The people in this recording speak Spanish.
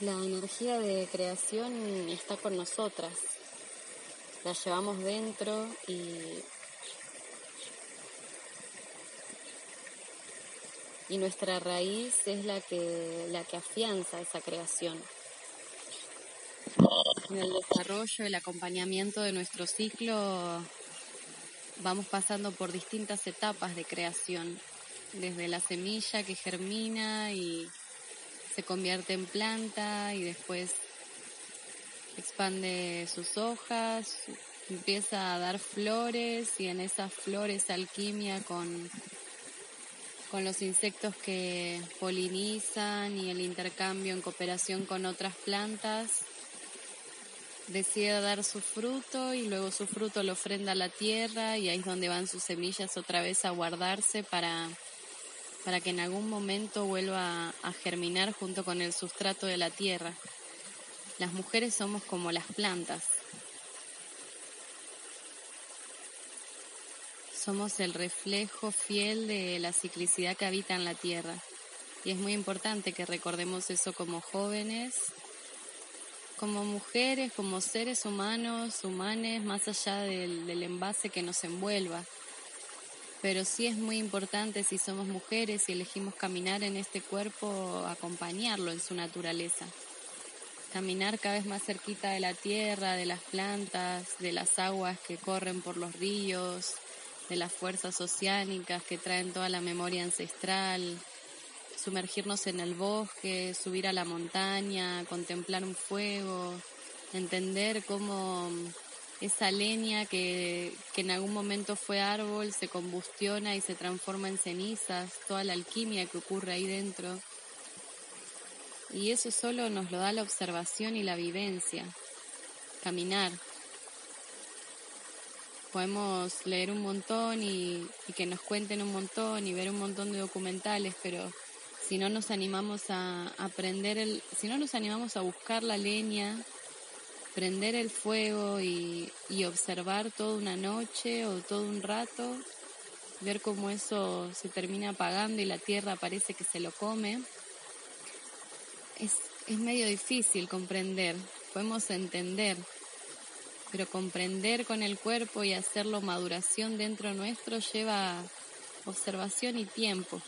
La energía de creación está con nosotras. La llevamos dentro y, y nuestra raíz es la que, la que afianza esa creación. En el desarrollo, el acompañamiento de nuestro ciclo vamos pasando por distintas etapas de creación, desde la semilla que germina y se convierte en planta y después expande sus hojas, empieza a dar flores y en esas flores alquimia con, con los insectos que polinizan y el intercambio en cooperación con otras plantas. Decide dar su fruto y luego su fruto lo ofrenda a la tierra y ahí es donde van sus semillas otra vez a guardarse para para que en algún momento vuelva a germinar junto con el sustrato de la tierra. Las mujeres somos como las plantas. Somos el reflejo fiel de la ciclicidad que habita en la tierra. Y es muy importante que recordemos eso como jóvenes, como mujeres, como seres humanos, humanes, más allá del, del envase que nos envuelva pero sí es muy importante si somos mujeres y elegimos caminar en este cuerpo, acompañarlo en su naturaleza. Caminar cada vez más cerquita de la tierra, de las plantas, de las aguas que corren por los ríos, de las fuerzas oceánicas que traen toda la memoria ancestral, sumergirnos en el bosque, subir a la montaña, contemplar un fuego, entender cómo esa leña que, en algún momento fue árbol se combustiona y se transforma en cenizas, toda la alquimia que ocurre ahí dentro. Y eso solo nos lo da la observación y la vivencia, caminar. Podemos leer un montón y, y que nos cuenten un montón y ver un montón de documentales, pero si no nos animamos a aprender, el, si no nos animamos a buscar la leña, prender el fuego y, observar toda una noche o todo un rato, ver cómo eso se termina apagando y la tierra parece que se lo come, es, es medio difícil comprender, podemos entender, pero comprender con el cuerpo y hacerlo maduración dentro nuestro lleva observación y tiempo.